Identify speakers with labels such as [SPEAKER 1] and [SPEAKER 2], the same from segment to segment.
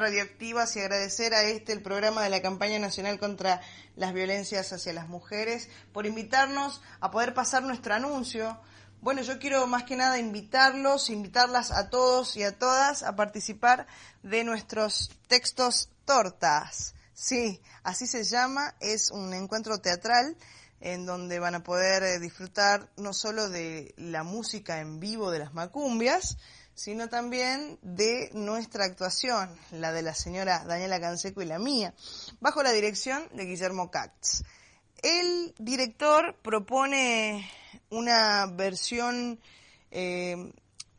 [SPEAKER 1] Radioactivas y agradecer a este el programa de la campaña nacional contra las violencias hacia las mujeres por invitarnos a poder pasar nuestro anuncio. Bueno, yo quiero más que nada invitarlos, invitarlas a todos y a todas a participar de nuestros textos tortas. Sí, así se llama, es un encuentro teatral en donde van a poder disfrutar no solo de la música en vivo de las macumbias, sino también de nuestra actuación, la de la señora Daniela Canseco y la mía, bajo la dirección de Guillermo Katz. El director propone una versión eh,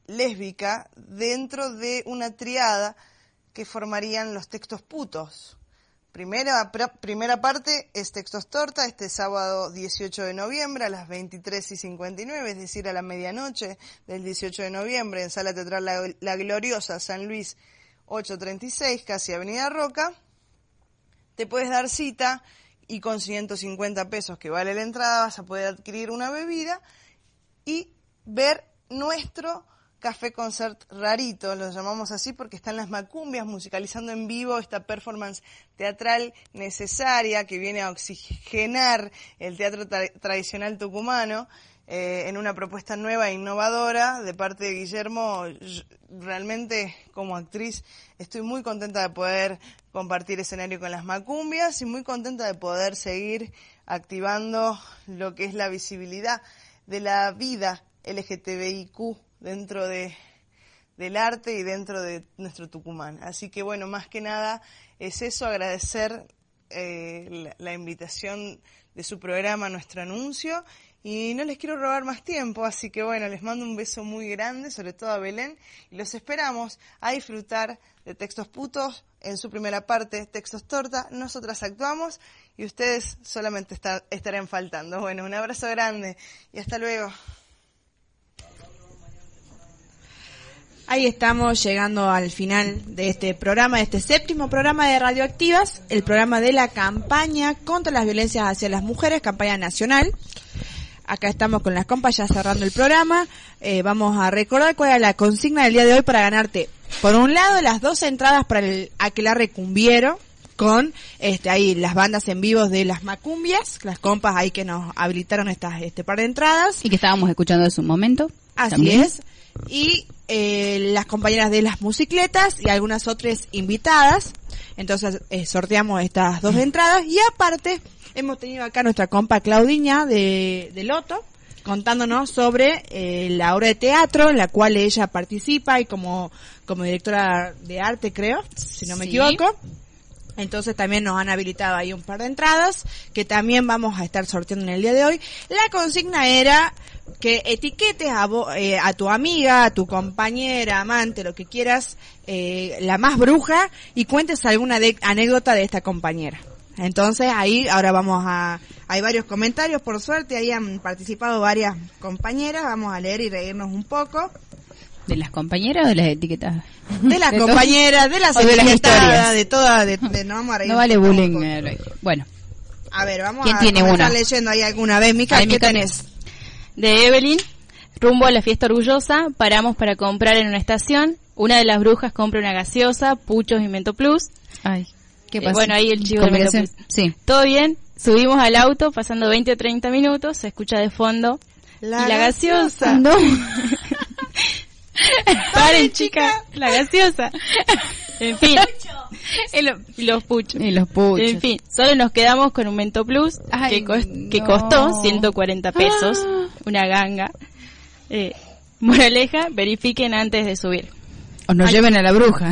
[SPEAKER 1] lésbica dentro de una triada que formarían los textos putos. Primera, primera parte es Textos Torta, este sábado 18 de noviembre a las 23 y 59, es decir, a la medianoche del 18 de noviembre en Sala Teatral La, Gloriosa, San Luis 836, casi Avenida Roca. Te puedes dar cita y con 150 pesos que vale la entrada vas a poder adquirir una bebida y ver nuestro Café Concert Rarito, lo llamamos así porque están las macumbias musicalizando en vivo esta performance teatral necesaria que viene a oxigenar el teatro tradicional tucumano eh, en una propuesta nueva e innovadora de parte de Guillermo. Realmente como actriz estoy muy contenta de poder compartir escenario con las macumbias y muy contenta de poder seguir activando lo que es la visibilidad de la vida LGTBIQ dentro de, del arte y dentro de nuestro Tucumán. Así que bueno, más que nada es eso, agradecer eh, la, invitación de su programa, nuestro anuncio. Y no les quiero robar más tiempo, así que bueno, les mando un beso muy grande, sobre todo a Belén, y los esperamos a disfrutar de Textos Putos en su primera parte, Textos Torta. Nosotras actuamos y ustedes solamente estarán faltando. Bueno, un abrazo grande y hasta luego.
[SPEAKER 2] Ahí estamos llegando al final de este programa, de este séptimo programa de Radioactivas, el programa de la campaña contra las violencias hacia las mujeres, campaña nacional. Acá estamos con las compas ya cerrando el programa. Eh, vamos a recordar cuál era la consigna del día de hoy para ganarte, por un lado, las dos entradas para el Aquelarre Cumbiero, con este ahí las bandas en vivos de las macumbias, las compas ahí que nos habilitaron estas este par de entradas.
[SPEAKER 3] Y que estábamos escuchando en su momento.
[SPEAKER 2] Así es. Y eh, las compañeras de las musicletas y algunas otras invitadas. Entonces eh, sorteamos estas dos entradas y aparte hemos tenido acá nuestra compa Claudiña de, de Loto contándonos sobre eh, la obra de teatro en la cual ella participa y como, como directora de arte creo, si no me equivoco. Entonces también nos han habilitado ahí un par de entradas que también vamos a estar sorteando en el día de hoy. La consigna era que etiquetes a, eh, a tu amiga, a tu compañera, amante, lo que quieras, eh, la más bruja y cuentes alguna anécdota de esta compañera. Entonces ahí ahora vamos a, hay varios comentarios por suerte, ahí han participado varias compañeras, vamos a leer y reírnos un poco.
[SPEAKER 3] ¿De las compañeras o de las etiquetas?
[SPEAKER 2] De las compañeras, de las, de las historias. De todas, de, no vamos a reír.
[SPEAKER 3] No vale bullying. Eh, bueno.
[SPEAKER 2] A ver, vamos
[SPEAKER 3] ¿Quién
[SPEAKER 2] a
[SPEAKER 3] tiene una?
[SPEAKER 2] leyendo ahí alguna vez. Mica, ¿qué tenés?
[SPEAKER 4] De Evelyn. Rumbo a la fiesta orgullosa, paramos para comprar en una estación. Una de las brujas compra una gaseosa, puchos y Mento Plus.
[SPEAKER 3] Ay, ¿qué
[SPEAKER 4] Eh,
[SPEAKER 3] pasa?
[SPEAKER 4] bueno, ahí el chivo de Mento Plus.
[SPEAKER 3] Sí.
[SPEAKER 4] Todo bien, subimos al auto, pasando 20 o 30 minutos, se escucha de fondo.
[SPEAKER 2] La
[SPEAKER 4] y la gaseosa.
[SPEAKER 2] gaseosa.
[SPEAKER 4] No. Paren, chica, la gaseosa. En fin. Y los puchos.
[SPEAKER 3] Y los puchos.
[SPEAKER 4] En fin, solo nos quedamos con un Mento Plus
[SPEAKER 3] Ay,
[SPEAKER 4] que, cos- que
[SPEAKER 3] no.
[SPEAKER 4] costó 140 pesos,
[SPEAKER 3] Ah.
[SPEAKER 4] una ganga. Eh, moraleja, verifiquen antes de subir.
[SPEAKER 3] O nos lleven a la bruja.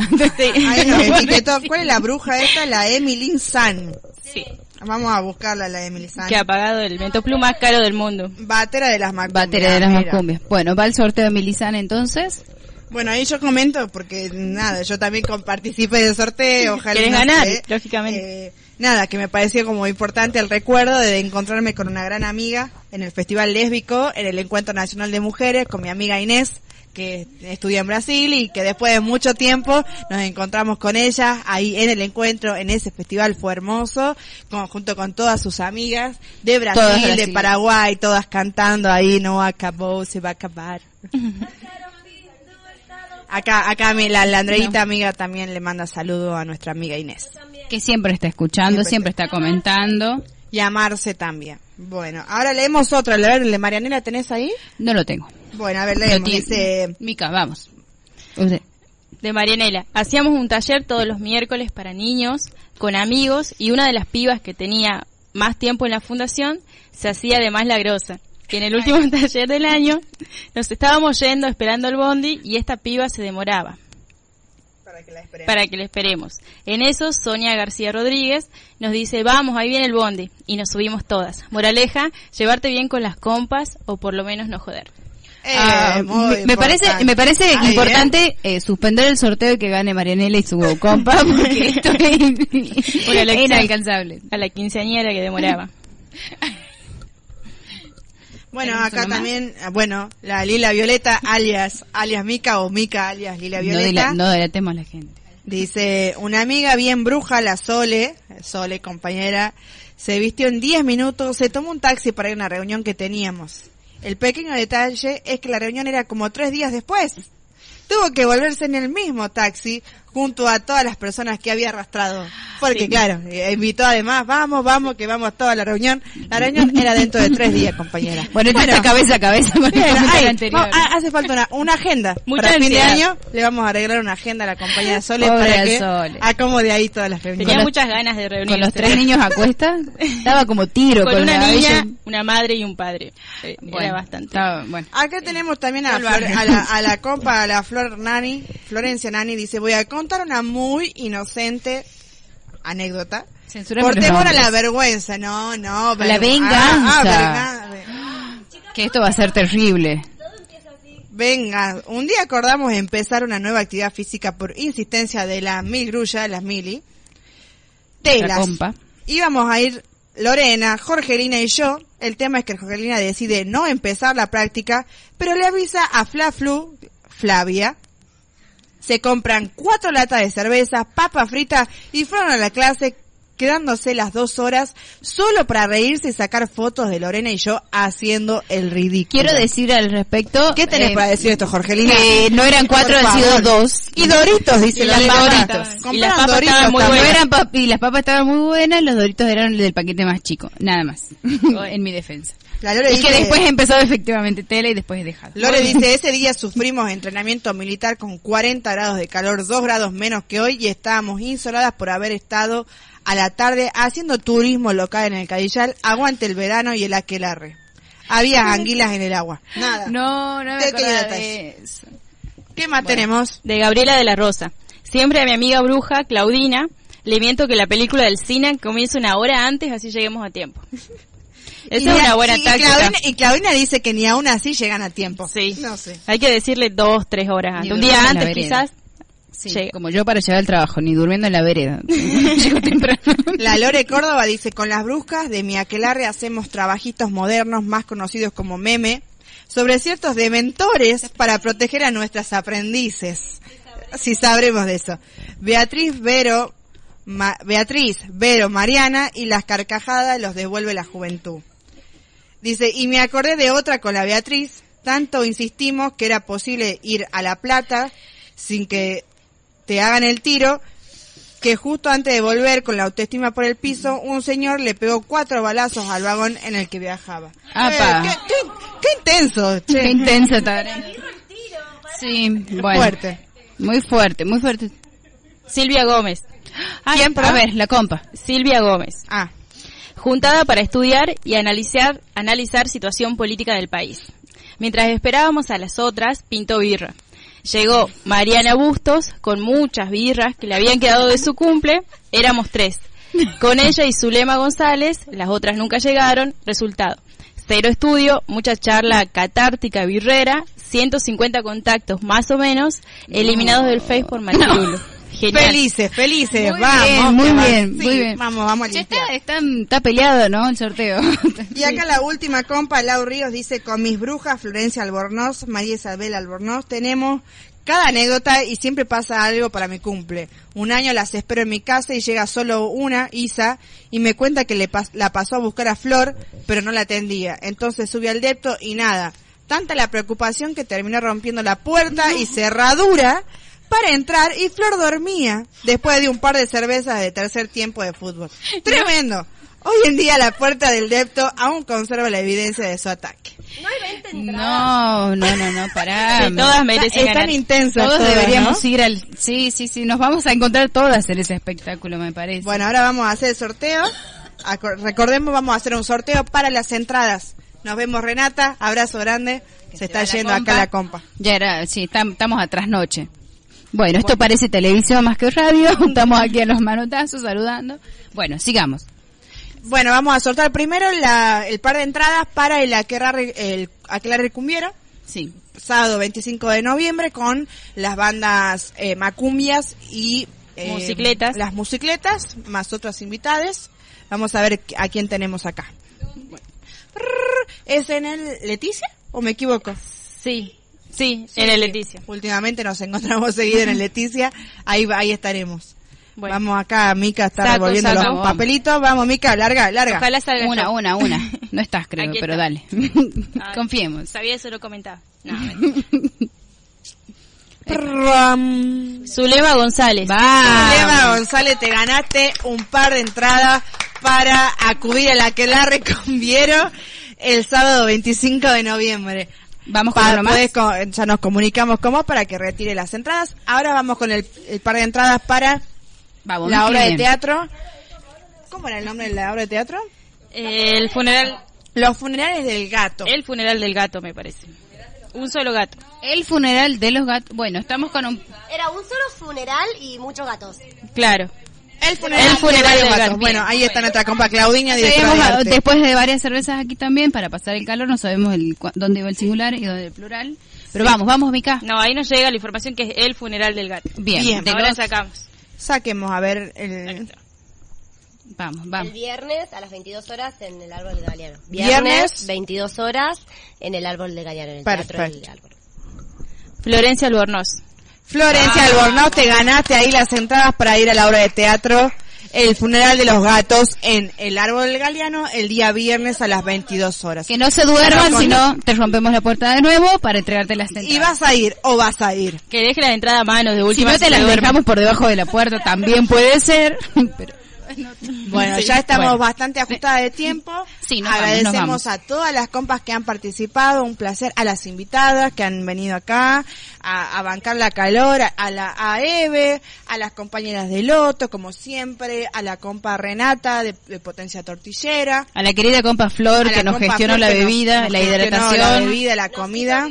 [SPEAKER 2] Ahí nos etiquetó. ¿Cuál es la bruja esta? La Emily San.
[SPEAKER 4] Sí.
[SPEAKER 2] Vamos a buscarla, la Emily San.
[SPEAKER 4] Que ha pagado el Mento Plus más caro del mundo.
[SPEAKER 2] Batera de las macumbias.
[SPEAKER 3] Batería de las macumbias. Bueno, va el sorteo de Milizana entonces.
[SPEAKER 2] Bueno, ahí yo comento porque nada, yo también participé del sorteo, ojalá
[SPEAKER 4] Querés
[SPEAKER 2] no
[SPEAKER 4] ganar,
[SPEAKER 2] sé.
[SPEAKER 4] lógicamente.
[SPEAKER 2] Eh, nada, que me pareció como importante el recuerdo de encontrarme con una gran amiga en el Festival Lésbico, en el Encuentro Nacional de Mujeres, con mi amiga Inés, que estudia en Brasil y que después de mucho tiempo nos encontramos con ella ahí en el encuentro, en ese festival fue hermoso, con- junto con todas sus amigas de Brasil, de. Paraguay, todas cantando ahí, no acabó, se va a acabar. Acá, acá mi, la, la Andreita amiga también le manda saludo a nuestra amiga Inés.
[SPEAKER 3] Que siempre está escuchando, siempre está comentando.
[SPEAKER 2] Y a Marce también. Bueno, ahora leemos otro. A ver, ¿el de Marianela tenés ahí?
[SPEAKER 3] No lo tengo.
[SPEAKER 2] Bueno, a ver, leemos. Dice,
[SPEAKER 3] Mica, vamos. Usted.
[SPEAKER 4] de Marianela. Hacíamos un taller todos los miércoles para niños, con amigos, y una de las pibas que tenía más tiempo en la fundación se hacía además la grosa. Que en el último taller del año nos estábamos yendo esperando el bondi y esta piba se demoraba
[SPEAKER 2] para que la esperemos.
[SPEAKER 4] para que le esperemos. En eso, Sonia García Rodríguez nos dice, vamos, ahí viene el bondi. Y nos subimos todas. Moraleja, llevarte bien con las compas o por lo menos no joder.
[SPEAKER 2] Eh,
[SPEAKER 3] Ah, me, me parece me parece
[SPEAKER 2] Ay,
[SPEAKER 3] importante eh, suspender el sorteo y que gane Marianela y su compa porque esto es inalcanzable.
[SPEAKER 4] A la quinceañera que demoraba.
[SPEAKER 2] Bueno,
[SPEAKER 3] ¿Tenemos
[SPEAKER 2] acá también, ah, bueno, la Lila Violeta, alias, alias Mica o Mica, alias Lila
[SPEAKER 3] No,
[SPEAKER 2] Violeta.
[SPEAKER 3] no delatemos a la gente.
[SPEAKER 2] Dice, una amiga bien bruja, la Sole, Sole compañera, se vistió en 10 minutos, se tomó un taxi para ir a una reunión que teníamos. El pequeño detalle es que la reunión era como tres días después. Tuvo que volverse en el mismo taxi junto a todas las personas que había arrastrado. Porque
[SPEAKER 4] Sí.
[SPEAKER 2] claro, eh, invitó además, vamos, vamos, que vamos toda la reunión. La reunión era dentro de tres días, compañera.
[SPEAKER 3] Bueno, esto está cabeza a cabeza con el anterior.
[SPEAKER 2] no, hace falta una, una agenda.
[SPEAKER 4] Mucha
[SPEAKER 2] para fin de año le vamos a arreglar una agenda a la compañera Sole
[SPEAKER 3] Pobre
[SPEAKER 2] para que
[SPEAKER 3] Sole.
[SPEAKER 2] acomode ahí todas las reuniones.
[SPEAKER 4] Tenía muchas ganas de reunirse.
[SPEAKER 3] con los tres niños a cuesta estaba como tiro
[SPEAKER 4] con,
[SPEAKER 3] con,
[SPEAKER 4] una
[SPEAKER 3] la
[SPEAKER 4] niña, una madre y un padre. Eh,
[SPEAKER 3] Bueno,
[SPEAKER 4] Era bastante.
[SPEAKER 3] estaba- bueno.
[SPEAKER 2] Acá tenemos también a, Flor- a la, a la compa, a la Flor Nani, Florencia Nani, dice, voy a contar una muy inocente anécdota. Por temor a la vergüenza, no, no.
[SPEAKER 3] La
[SPEAKER 2] vergü-
[SPEAKER 3] venganza.
[SPEAKER 2] Ah, ah,
[SPEAKER 3] que esto va a ser terrible
[SPEAKER 2] Venga, un día acordamos empezar una nueva actividad física por insistencia de la Mil Grulla, las Mili.
[SPEAKER 3] La
[SPEAKER 2] Telas. Íbamos a ir Lorena, Jorgelina y yo. El tema es que Jorgelina decide no empezar la práctica, pero le avisa a Flaflu, Flavia. Se compran cuatro latas de cerveza, papa frita y fueron a la clase quedándose las dos horas solo para reírse y sacar fotos de Lorena y yo haciendo el ridículo.
[SPEAKER 3] quiero decir al respecto
[SPEAKER 2] ¿Qué tenés
[SPEAKER 3] eh,
[SPEAKER 2] para decir esto, Jorgelina?
[SPEAKER 3] que no eran cuatro han sido dos
[SPEAKER 2] Y Doritos, dice
[SPEAKER 4] Y las. Doritos. Y las papas
[SPEAKER 2] Doritos
[SPEAKER 4] estaban muy
[SPEAKER 3] no
[SPEAKER 4] buenas.
[SPEAKER 3] eran pap- y las papas estaban muy buenas los doritos eran del paquete más chico nada más en mi defensa
[SPEAKER 2] La Lore
[SPEAKER 3] y
[SPEAKER 2] dice-
[SPEAKER 3] que después empezó efectivamente tela y después dejado
[SPEAKER 2] Lore dice, ese día sufrimos entrenamiento militar con 40 grados de calor, 2 grados menos que hoy y estábamos insoladas por haber estado a la tarde haciendo turismo local en el Cadillal, aguante el verano y el aquelarre. Había anguilas en el agua. Nada.
[SPEAKER 3] no no me de eso.
[SPEAKER 2] ¿Qué más tenemos?
[SPEAKER 4] de Gabriela de la Rosa. Siempre a mi amiga bruja, Claudina, le miento que la película del cine comienza una hora antes, así lleguemos a tiempo. Esa
[SPEAKER 2] Y
[SPEAKER 4] es una buena
[SPEAKER 2] y,
[SPEAKER 4] táctica.
[SPEAKER 2] Claudina, y Claudina dice que ni aún así llegan a tiempo.
[SPEAKER 4] Sí.
[SPEAKER 2] No sé.
[SPEAKER 4] Hay que decirle dos, tres horas antes. Un día antes quizás.
[SPEAKER 3] Sí,
[SPEAKER 4] llega.
[SPEAKER 3] como yo para llegar al trabajo ni durmiendo en la vereda llego temprano
[SPEAKER 2] La Lore Córdoba dice, con las bruscas de mi aquelarre hacemos trabajitos modernos más conocidos como meme sobre ciertos dementores para proteger a nuestras aprendices. Si sabremos de eso. Beatriz, Vero, Ma- Beatriz, Vero, Mariana y las carcajadas los devuelve la juventud. Dice, y me acordé de otra con la Beatriz, tanto insistimos que era posible ir a La Plata sin que te hagan el tiro, que justo antes de volver con la autoestima por el piso, un señor le pegó cuatro balazos al vagón en el que viajaba.
[SPEAKER 3] Apa.
[SPEAKER 2] Eh, qué, qué- qué intenso, che.
[SPEAKER 3] qué intensa está sí bueno
[SPEAKER 2] Fuerte.
[SPEAKER 3] muy fuerte muy fuerte
[SPEAKER 4] Silvia Gómez.
[SPEAKER 3] ¿Quién? a ver la compa
[SPEAKER 4] Silvia Gómez.
[SPEAKER 2] Ah,
[SPEAKER 4] juntada para estudiar y analizar, analizar situación política del país. Mientras esperábamos a las otras, pintó birra. Llegó Mariana Bustos con muchas birras que le habían quedado de su cumple. Éramos tres. Con ella y Zulema González, las otras nunca llegaron. Resultado. Cero estudio, mucha charla catártica birrera, 150 contactos más o menos eliminados del Face por Machirulo. Genial.
[SPEAKER 2] Felices, felices,
[SPEAKER 3] Muy
[SPEAKER 2] vamos.
[SPEAKER 3] bien, muy bien,
[SPEAKER 2] sí,
[SPEAKER 3] muy bien.
[SPEAKER 2] Vamos, vamos a
[SPEAKER 3] está, está, está peleado, ¿no? El sorteo.
[SPEAKER 2] Y acá la última compa, Lau Ríos, dice, con mis brujas, Florencia Albornoz, María Isabel Albornoz, tenemos cada anécdota y siempre pasa algo para mi cumple. Un año las espero en mi casa y llega solo una, Isa, y me cuenta que le pas- la pasó a buscar a Flor, pero no la atendía. Entonces subí al depto y nada. Tanta la preocupación que terminó rompiendo la puerta y cerradura para entrar y Flor dormía después de un par de cervezas de tercer tiempo de fútbol. Tremendo. Hoy en día la puerta del depto aún conserva la evidencia de su ataque.
[SPEAKER 3] No, no, no, no, pará.
[SPEAKER 4] Sí, todas merecen
[SPEAKER 2] Están
[SPEAKER 4] ganar.
[SPEAKER 2] intensas
[SPEAKER 3] Todos
[SPEAKER 2] todas,
[SPEAKER 3] deberíamos
[SPEAKER 2] ¿no?
[SPEAKER 3] ir al... Sí, sí, sí, nos vamos a encontrar todas en ese espectáculo, me parece.
[SPEAKER 2] Bueno, ahora vamos a hacer el sorteo. Acor- Recordemos, vamos a hacer un sorteo para las entradas. Nos vemos Renata, abrazo grande. Se está yendo acá la compa.
[SPEAKER 3] Ya era, sí, tam- estamos a trasnoche. Bueno, esto parece televisión más que radio. Estamos aquí a los manotazos saludando. Bueno, sigamos.
[SPEAKER 2] Bueno, vamos a sortear primero la- el par de entradas para el Aquelarre, el Cumbiero.
[SPEAKER 3] Sí.
[SPEAKER 2] sábado 25 de noviembre con las bandas eh, Macumbias y eh,
[SPEAKER 4] Musicletas.
[SPEAKER 2] Las musicletas, más otras invitadas. Vamos a ver a quién tenemos acá. ¿Es en el Leticia o me equivoco?
[SPEAKER 4] Sí, sí, en el Leticia.
[SPEAKER 2] Últimamente nos encontramos seguido en el Leticia, ahí va- ahí estaremos.
[SPEAKER 4] Bueno.
[SPEAKER 2] Vamos acá, Mica está
[SPEAKER 4] Saco,
[SPEAKER 2] revolviendo
[SPEAKER 4] saco.
[SPEAKER 2] los
[SPEAKER 3] Vamos.
[SPEAKER 2] papelitos. Vamos, Mica, larga, larga.
[SPEAKER 4] Ojalá salga
[SPEAKER 3] Una,
[SPEAKER 4] yo.
[SPEAKER 3] una, una. No estás, creo,
[SPEAKER 4] Aquí
[SPEAKER 3] pero
[SPEAKER 4] está.
[SPEAKER 3] dale.
[SPEAKER 4] Ah,
[SPEAKER 3] Confiemos.
[SPEAKER 4] Sabía eso, lo comentaba. No. Zulema González.
[SPEAKER 3] Va.
[SPEAKER 2] Lema González, te ganaste un par de entradas para acudir a la que la reconviero el sábado 25 de noviembre.
[SPEAKER 3] Vamos con uno más.
[SPEAKER 2] co- ya nos comunicamos con vos para que retire las entradas. Ahora vamos con el, el par de entradas para
[SPEAKER 3] Vamos,
[SPEAKER 2] la obra de teatro. ¿Cómo era el nombre de la obra de teatro?
[SPEAKER 4] El funeral,
[SPEAKER 2] Los funerales del gato.
[SPEAKER 4] el funeral del gato, me parece. Un solo gato.
[SPEAKER 3] El funeral de los gatos. Bueno, estamos con un...
[SPEAKER 5] Era un solo funeral y muchos gatos.
[SPEAKER 4] Claro.
[SPEAKER 2] El funeral,
[SPEAKER 4] El funeral
[SPEAKER 2] de gatos. Bueno, ahí está nuestra compa Claudiña, directora de arte.
[SPEAKER 3] después de varias cervezas aquí también, para pasar el calor, no sabemos el, dónde va el singular y dónde el plural. Pero vamos, vamos, Mica.
[SPEAKER 4] No, ahí nos llega la información que es el funeral del gato.
[SPEAKER 3] Bien,
[SPEAKER 2] Bien.
[SPEAKER 3] de
[SPEAKER 4] Ahora
[SPEAKER 3] los-
[SPEAKER 4] sacamos.
[SPEAKER 2] Saquemos a ver el...
[SPEAKER 3] Vamos,
[SPEAKER 5] El
[SPEAKER 3] vamos.
[SPEAKER 5] viernes a las 22 horas en el Árbol de Galeano.
[SPEAKER 2] Viernes.
[SPEAKER 5] Viernes, 22 horas en el Árbol de Galeano, en el Teatro del. Árbol.
[SPEAKER 4] Florencia Albornoz.
[SPEAKER 2] Florencia Albornoz, te ganaste ahí las entradas para ir a la obra de teatro El funeral de los gatos en el Árbol del Galeano el día viernes a las 22 horas.
[SPEAKER 3] Que no se duerman, si no te rompemos la puerta de nuevo para entregarte las entradas.
[SPEAKER 2] ¿Y vas a ir o vas a ir?
[SPEAKER 4] Que deje la entrada a mano de
[SPEAKER 3] si
[SPEAKER 4] última.
[SPEAKER 3] no te las dejamos por debajo de la puerta, también puede ser. Pero
[SPEAKER 2] Bueno,
[SPEAKER 3] Sí,
[SPEAKER 2] ya estamos
[SPEAKER 3] bueno.
[SPEAKER 2] bastante ajustadas de tiempo.
[SPEAKER 3] Sí, nos vamos,
[SPEAKER 2] Agradecemos
[SPEAKER 3] nos vamos.
[SPEAKER 2] a todas las compas que han participado, un placer a las invitadas que han venido acá a, a bancar la calor, a, a la a Eve, a las compañeras de Loto, como siempre, a la compa Renata de, de Potencia Tortillera.
[SPEAKER 3] a la querida compa Flor que nos gestionó
[SPEAKER 2] Flor
[SPEAKER 3] la bebida,
[SPEAKER 2] nos
[SPEAKER 3] la hidratación,
[SPEAKER 2] la bebida, la comida.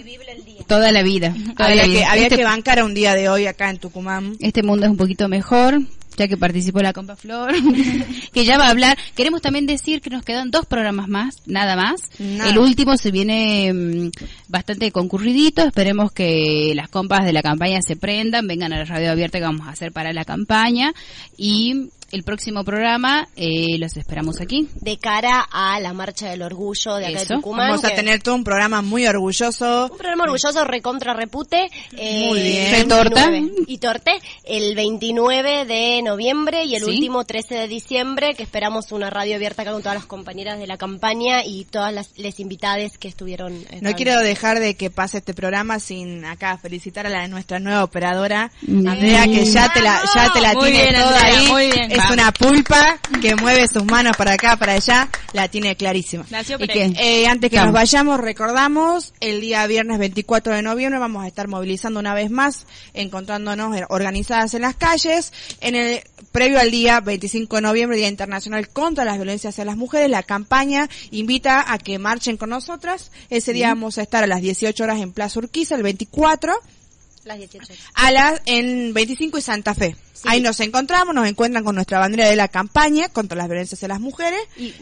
[SPEAKER 3] toda la vida. toda
[SPEAKER 2] Había
[SPEAKER 3] la
[SPEAKER 2] que, había
[SPEAKER 3] Este-
[SPEAKER 2] que bancar a un día de hoy acá en Tucumán.
[SPEAKER 3] este mundo es un poquito mejor, ya que participó la compa Flor, que ya va a hablar. Queremos también decir que nos quedan dos programas más, nada más.
[SPEAKER 2] Nada.
[SPEAKER 3] El último se viene mm, bastante concurridito, esperemos que las compas de la campaña se prendan, vengan a la radio abierta que vamos a hacer para la campaña y el próximo programa eh, los esperamos aquí.
[SPEAKER 5] de cara a la marcha del orgullo de acá
[SPEAKER 3] Eso.
[SPEAKER 5] de Tucumán.
[SPEAKER 2] Vamos a
[SPEAKER 5] que-
[SPEAKER 2] tener todo un programa muy orgulloso.
[SPEAKER 5] un programa orgulloso recontra repute. eh,
[SPEAKER 2] Muy bien.
[SPEAKER 5] 29. Y torte el 29 de noviembre y el
[SPEAKER 3] Sí.
[SPEAKER 5] último 13 de diciembre, que esperamos una radio abierta acá con todas las compañeras de la campaña y todas las les invitadas que estuvieron.
[SPEAKER 2] No
[SPEAKER 5] estaban-
[SPEAKER 2] quiero dejar de que pase este programa sin acá felicitar a la nuestra nueva operadora. Andrea, que ya te la, ya te la
[SPEAKER 4] Muy
[SPEAKER 2] tiene
[SPEAKER 4] bien,
[SPEAKER 2] toda
[SPEAKER 4] Andrea,
[SPEAKER 2] ahí.
[SPEAKER 4] muy bien.
[SPEAKER 2] Es una pulpa que mueve sus manos para acá, para allá, la tiene clarísima.
[SPEAKER 4] Nació
[SPEAKER 3] ¿Y
[SPEAKER 4] ahí.
[SPEAKER 2] Eh, antes que nos vayamos, recordamos, el día viernes 24 de noviembre vamos a estar movilizando una vez más, encontrándonos organizadas en las calles. En el previo al día 25 de noviembre, Día Internacional contra las Violencias hacia las Mujeres, la campaña invita a que marchen con nosotras. Ese día vamos a estar a las 18 horas en Plaza Urquiza, el 24
[SPEAKER 5] Las 18.
[SPEAKER 2] a las en 25 y Santa Fe. Ahí nos encontramos, nos encuentran con nuestra bandera de la campaña contra las violencias hacia las mujeres
[SPEAKER 5] Y,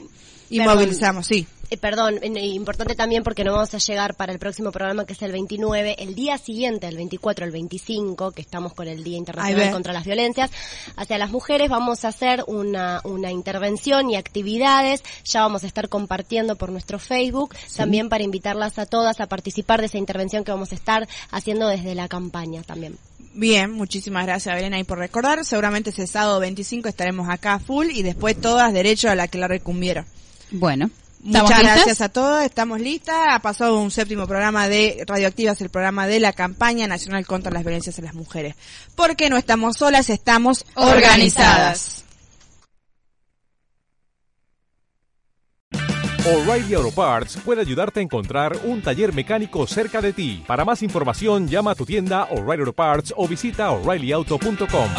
[SPEAKER 2] y movilizamos, sí.
[SPEAKER 5] Eh, perdón, eh, importante también porque no vamos a llegar para el próximo programa que es el 29, el día siguiente, el 24, el 25, que estamos con el Día Internacional contra las Violencias hacia las mujeres, vamos a hacer una, una intervención y actividades, ya vamos a estar compartiendo por nuestro Facebook, también para invitarlas a todas a participar de esa intervención que vamos a estar haciendo desde la campaña también.
[SPEAKER 2] Bien, muchísimas gracias Belén ahí por recordar. Seguramente ese sábado 25 estaremos acá a full y después todas derecho a la que la recumbieron.
[SPEAKER 3] Bueno, ¿estamos
[SPEAKER 2] Muchas
[SPEAKER 3] listas?
[SPEAKER 2] gracias a todos, estamos listas. Ha pasado un séptimo programa de Radioactivas, el programa de la campaña nacional contra las violencias a las mujeres. Porque no estamos solas, estamos organizadas.
[SPEAKER 6] O'Reilly Auto Parts puede ayudarte a encontrar un taller mecánico cerca de ti. Para más información, llama a tu tienda O'Reilly Auto Parts o visita oreillyauto.com.